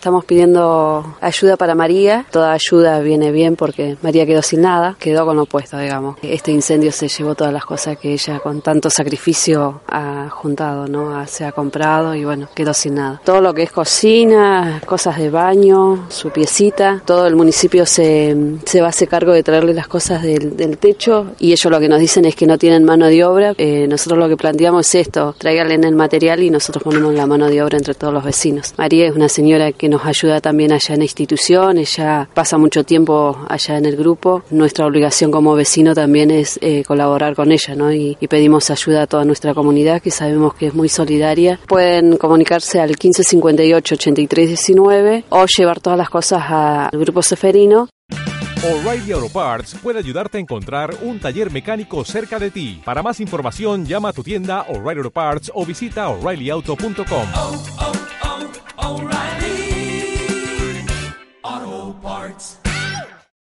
Estamos pidiendo ayuda para María. Toda ayuda viene bien porque María quedó sin nada, quedó con lo opuesto, digamos. Este incendio se llevó todas las cosas que ella con tanto sacrificio ha juntado, ¿no? Se ha comprado y bueno, quedó sin nada. Todo lo que es cocina, cosas de baño, su piecita, todo el municipio se, se va a hacer cargo de traerle las cosas del, del, techo y ellos lo que nos dicen es que no tienen mano de obra. Eh, nosotros lo que planteamos es esto, tráiganle el material y nosotros ponemos la mano de obra entre todos los vecinos. María es una señora que nos ayuda también allá en la institución, ella pasa mucho tiempo allá en el grupo. Nuestra obligación como vecino también es eh, colaborar con ella, ¿no? Y, y, pedimos ayuda a toda nuestra comunidad, que sabemos que es muy solidaria. Pueden comunicarse al 1558 8319 o llevar todas las cosas al grupo Seferino O'Reilly Auto Parts puede ayudarte a encontrar un taller mecánico cerca de ti. Para más información, llama a tu tienda O'Reilly Auto Parts o visita oreillyauto.com. Oh, oh, Auto Parts.